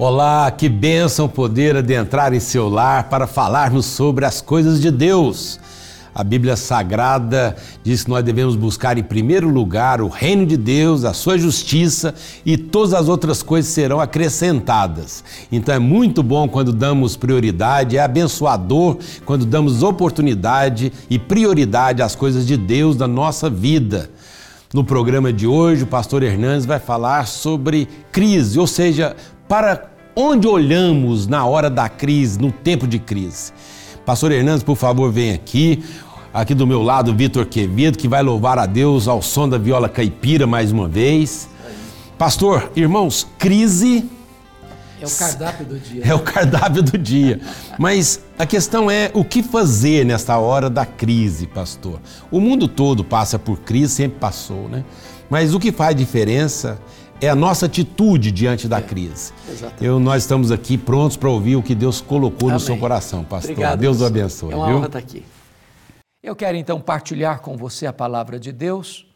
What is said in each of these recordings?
Olá, que bênção poder adentrar em seu lar para falarmos sobre as coisas de Deus. A Bíblia Sagrada diz que nós devemos buscar em primeiro lugar o reino de Deus, a sua justiça e todas as outras coisas serão acrescentadas. Então é muito bom quando damos prioridade, é abençoador quando damos oportunidade e prioridade às coisas de Deus da nossa vida. No programa de hoje, o pastor Hernandes vai falar sobre crise, ou seja, para onde olhamos na hora da crise, no tempo de crise. Pastor Hernandes, por favor, vem aqui. Aqui do meu lado, Vitor Quevedo, que vai louvar a Deus ao som da viola caipira mais uma vez. Pastor, irmãos, crise. É o cardápio do dia. É o cardápio do dia. Mas a questão é o que fazer nesta hora da crise, pastor? O mundo todo passa por crise, sempre passou, né? Mas o que faz diferença é a nossa atitude diante da é, crise. Exatamente. Eu, nós estamos aqui prontos para ouvir o que Deus colocou Amém. no seu coração, pastor. Obrigado, Deus o abençoe. É uma honra estar aqui. Eu quero então partilhar com você a palavra de Deus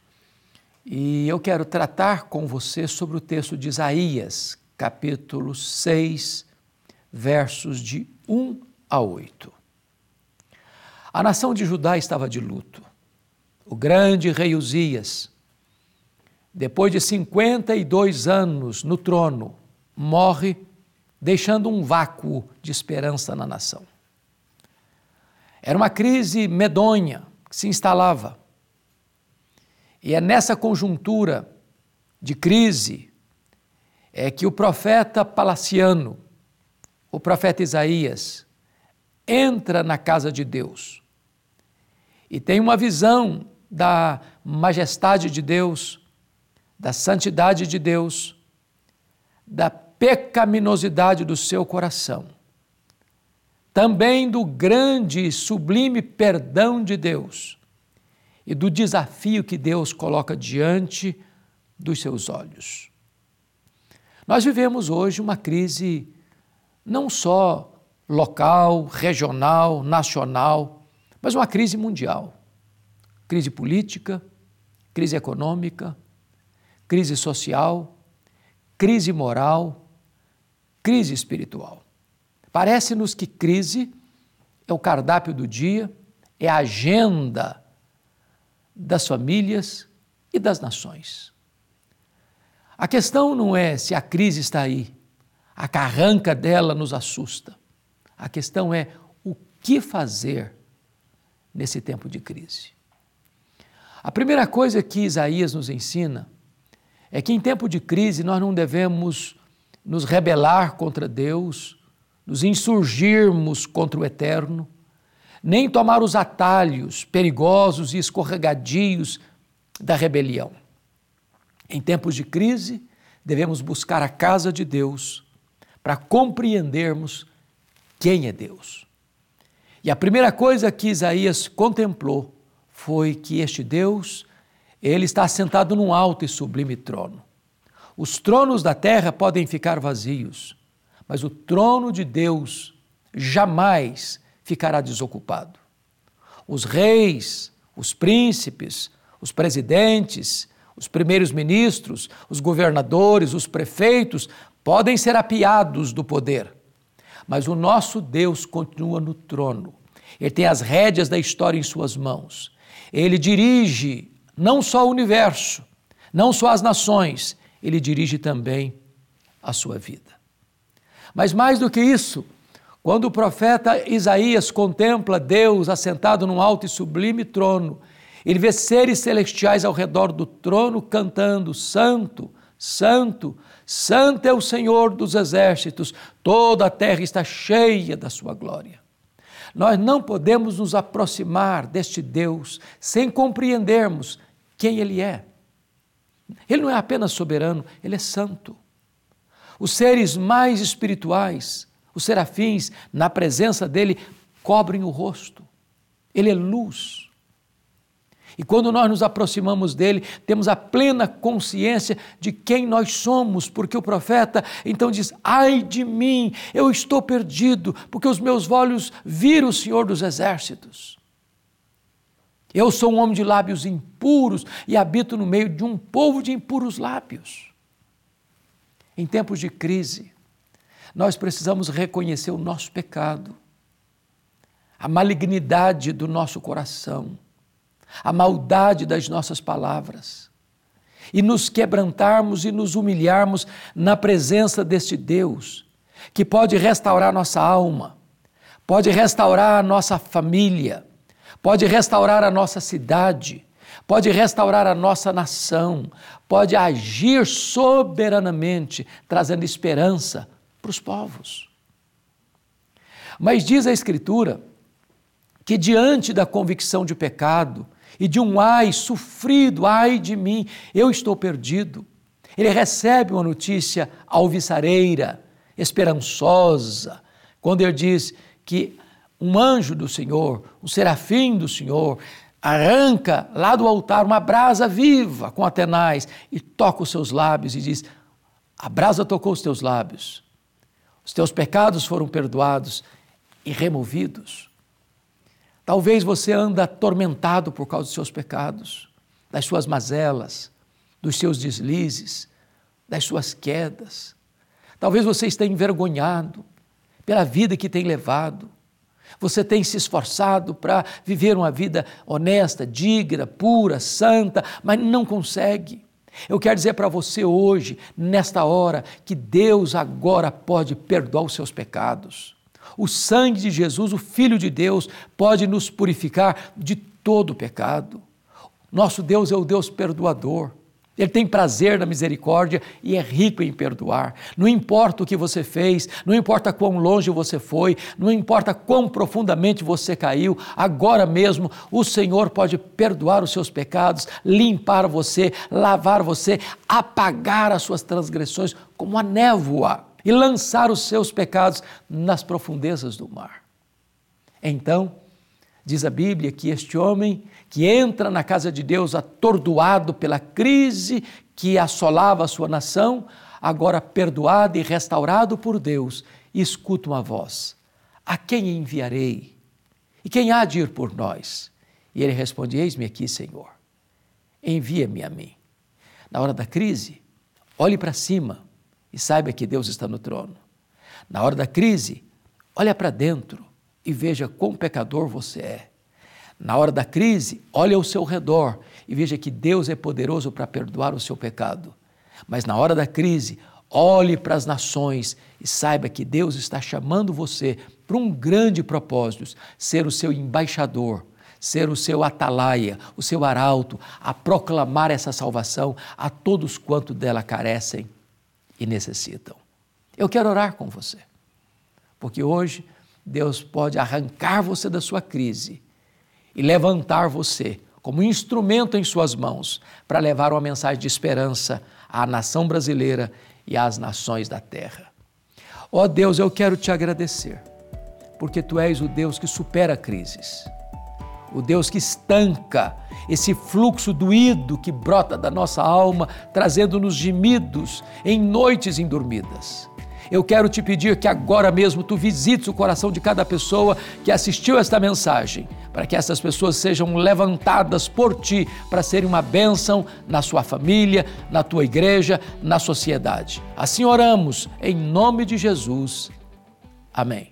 e eu quero tratar com você sobre o texto de Isaías, capítulo 6, versos de 1 a 8. A nação de Judá estava de luto. O grande rei Uzias depois de 52 anos no trono, morre, deixando um vácuo de esperança na nação. Era uma crise medonha que se instalava. E é nessa conjuntura de crise é que o profeta palaciano, o profeta Isaías, entra na casa de Deus e tem uma visão da majestade de Deus, da santidade de Deus, da pecaminosidade do seu coração, também do grande e sublime perdão de Deus e do desafio que Deus coloca diante dos seus olhos. Nós vivemos hoje uma crise não só local, regional, nacional, mas uma crise mundial. Crise política, crise econômica, crise social, crise moral, crise espiritual. Parece-nos que crise é o cardápio do dia, é a agenda das famílias e das nações. A questão não é se a crise está aí, a carranca dela nos assusta. A questão é o que fazer nesse tempo de crise. A primeira coisa que Isaías nos ensina é que em tempo de crise nós não devemos nos rebelar contra Deus, nos insurgirmos contra o eterno, nem tomar os atalhos perigosos e escorregadios da rebelião. Em tempos de crise, devemos buscar a casa de Deus para compreendermos quem é Deus. E a primeira coisa que Isaías contemplou foi que este Deus ele está sentado num alto e sublime trono. Os tronos da terra podem ficar vazios, mas o trono de Deus jamais ficará desocupado. Os reis, os príncipes, os presidentes, os primeiros ministros, os governadores, os prefeitos podem ser apiados do poder, mas o nosso Deus continua no trono. Ele tem as rédeas da história em suas mãos. Ele dirige não só o universo, não só as nações, ele dirige também a sua vida. Mas mais do que isso, quando o profeta Isaías contempla Deus assentado num alto e sublime trono, ele vê seres celestiais ao redor do trono cantando: Santo, Santo, Santo é o Senhor dos exércitos, toda a terra está cheia da sua glória. Nós não podemos nos aproximar deste Deus sem compreendermos quem Ele é. Ele não é apenas soberano, Ele é santo. Os seres mais espirituais, os serafins, na presença dele, cobrem o rosto. Ele é luz. E quando nós nos aproximamos dele, temos a plena consciência de quem nós somos, porque o profeta então diz: Ai de mim, eu estou perdido, porque os meus olhos viram o Senhor dos exércitos. Eu sou um homem de lábios impuros e habito no meio de um povo de impuros lábios. Em tempos de crise, Nós precisamos reconhecer o nosso pecado, a malignidade do nosso coração, a maldade das nossas palavras e nos quebrantarmos e nos humilharmos na presença deste Deus que pode restaurar nossa alma, pode restaurar a nossa família, pode restaurar a nossa cidade, pode restaurar a nossa nação, pode agir soberanamente, trazendo esperança para os povos. Mas diz a Escritura que diante da convicção de pecado e de um ai sofrido, ai de mim, eu estou perdido, ele recebe uma notícia alvissareira, esperançosa, quando ele diz que um anjo do Senhor, um serafim do Senhor, arranca lá do altar uma brasa viva com atenais e toca os seus lábios e diz: A brasa tocou os teus lábios, os teus pecados foram perdoados e removidos. Talvez você anda atormentado por causa dos seus pecados, das suas mazelas, dos seus deslizes, das suas quedas. Talvez você esteja envergonhado pela vida que tem levado. Você tem se esforçado para viver uma vida honesta, digna, pura, santa, mas não consegue. Eu quero dizer para você hoje, nesta hora, que Deus agora pode perdoar os seus pecados. O sangue de Jesus, o Filho de Deus, pode nos purificar de todo pecado. Nosso Deus é o Deus perdoador. Ele tem prazer na misericórdia e é rico em perdoar. Não importa o que você fez, não importa quão longe você foi, não importa quão profundamente você caiu, agora mesmo o Senhor pode perdoar os seus pecados, limpar você, lavar você, apagar as suas transgressões como a névoa e lançar os seus pecados nas profundezas do mar. Então, diz a Bíblia que este homem que entra na casa de Deus atordoado pela crise que assolava a sua nação, agora perdoado e restaurado por Deus, escuta uma voz: A quem enviarei? E quem há de ir por nós? E ele responde: Eis-me aqui, Senhor. Envia-me a mim. Na hora da crise, olhe para cima e saiba que Deus está no trono. Na hora da crise, olha para dentro e veja quão pecador você é. Na hora da crise, olhe ao seu redor e veja que Deus é poderoso para perdoar o seu pecado. Mas na hora da crise, olhe para as nações e saiba que Deus está chamando você para um grande propósito: ser o seu embaixador, ser o seu atalaia, o seu arauto, a proclamar essa salvação a todos quanto dela carecem e necessitam. Eu quero orar com você, porque hoje Deus pode arrancar você da sua crise e levantar você como instrumento em suas mãos para levar uma mensagem de esperança à nação brasileira e às nações da terra. Ó oh Deus, eu quero te agradecer, porque tu és o Deus que supera crises, o Deus que estanca esse fluxo doído que brota da nossa alma, trazendo-nos gemidos em noites indormidas. Eu quero te pedir que agora mesmo tu visites o coração de cada pessoa que assistiu esta mensagem para que essas pessoas sejam levantadas por ti para serem uma bênção na sua família, na tua igreja, na sociedade. Assim oramos, em nome de Jesus. Amém.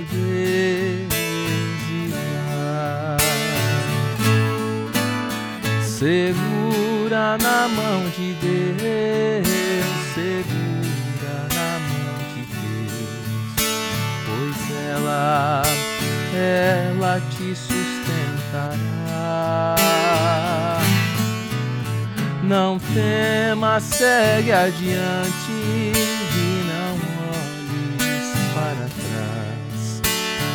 Segura na mão de Deus, segura na mão de Deus, pois ela, ela te sustentará. Não tema, segue adiante e não olhes para trás.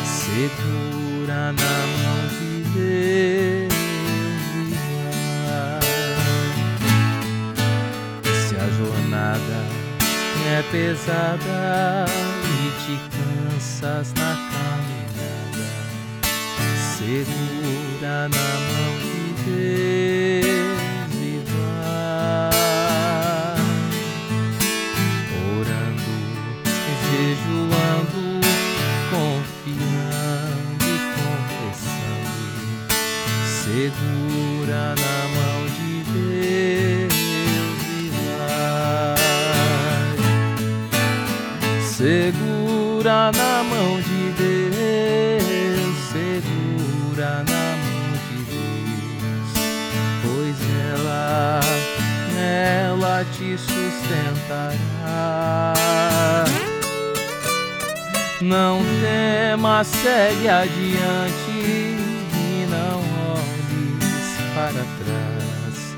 segura na mão de Deus pesada e te cansas na caminhada, segura na mão de Deus sustentará. Não temas, segue adiante e não olhes para trás.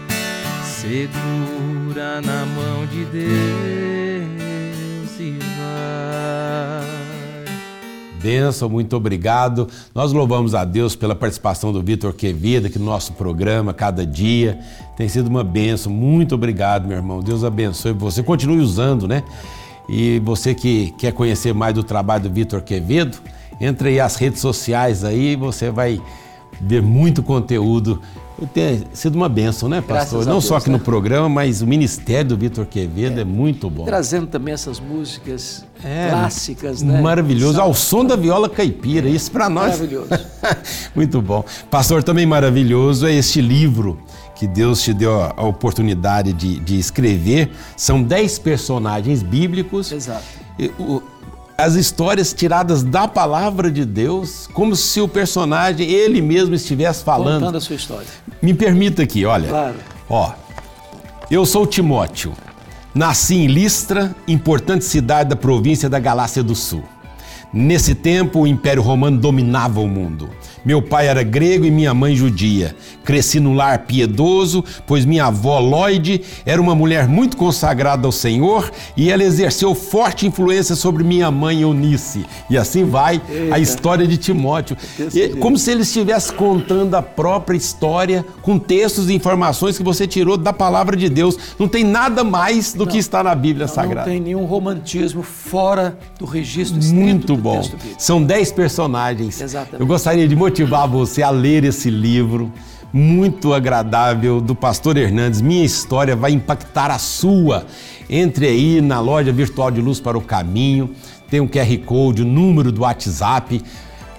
Segura na mão de Deus e vai. Benção, muito obrigado. Nós louvamos a Deus pela participação do Vitor Quevedo aqui no nosso programa, cada dia. Tem sido uma benção. Muito obrigado, meu irmão. Deus abençoe você. Continue usando, né? E você que quer conhecer mais do trabalho do Vitor Quevedo, entre aí as redes sociais aí, você vai ver muito conteúdo. Tem sido uma benção, né, pastor? Graças Não Deus, só aqui né? no programa, mas o ministério do Vitor Quevedo é, muito bom. Trazendo também essas músicas É, clássicas, né? Maravilhoso. Ao som da viola caipira, isso para nós. Maravilhoso. Muito bom. Pastor, também maravilhoso é este livro que Deus te deu a oportunidade de, de escrever. São dez personagens bíblicos. Exato. O- As histórias tiradas da palavra de Deus, como se o personagem, ele mesmo estivesse falando. Contando a sua história. Me permita aqui, olha. Claro. Ó, eu sou Timóteo. Nasci em Listra, importante cidade da província da Galácia do Sul. Nesse tempo, o Império Romano dominava o mundo. Meu pai era grego e minha mãe judia. Cresci num lar piedoso, pois minha avó Lloyd era uma mulher muito consagrada ao Senhor e ela exerceu forte influência sobre minha mãe Eunice. E assim vai a Eita. história de Timóteo. E- jeito. como se ele estivesse contando a própria história com textos e informações que você tirou da palavra de Deus. Não tem nada mais do que está na Bíblia Não Sagrada. tem nenhum romantismo fora do registro Muito bom. São dez personagens. Exatamente. Eu gostaria de motivar você a ler esse livro. Muito agradável, do Pastor Hernandes. Minha história vai impactar a sua. Entre aí na loja virtual de Luz para o Caminho. Tem um QR Code, o número do WhatsApp.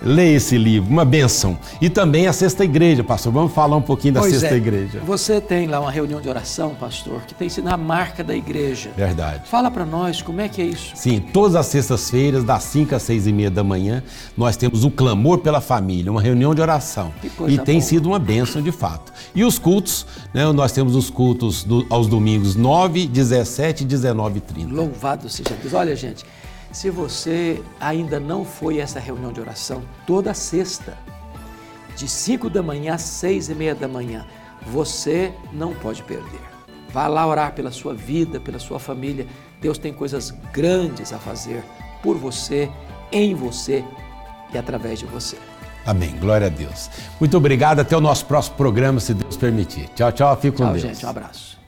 Leia esse livro, uma benção. E também a Sexta Igreja, pastor. Vamos falar um pouquinho da Pois Sexta é. Igreja. Você tem lá uma reunião de oração, pastor, que tem sido a marca da igreja. Verdade. Fala para nós como é que é isso. Sim, todas as sextas-feiras, das 5 às 6 e meia da manhã, nós temos o Clamor pela Família, uma reunião de oração. Que coisa E tem boa. sido uma bênção de fato. E os cultos, né, nós temos os cultos do- aos domingos 9, 17 e 19 e 30. Louvado seja Deus. Olha, gente, se você ainda não foi a essa reunião de oração, toda sexta, de 5 da manhã às 6 e meia da manhã, você não pode perder. Vá lá orar pela sua vida, pela sua família. Deus tem coisas grandes a fazer por você, em você e através de você. Amém. Glória a Deus. Muito obrigado. Até o nosso próximo programa, se Deus permitir. Tchau, tchau. Fique com Tchau, Deus. gente. Um abraço.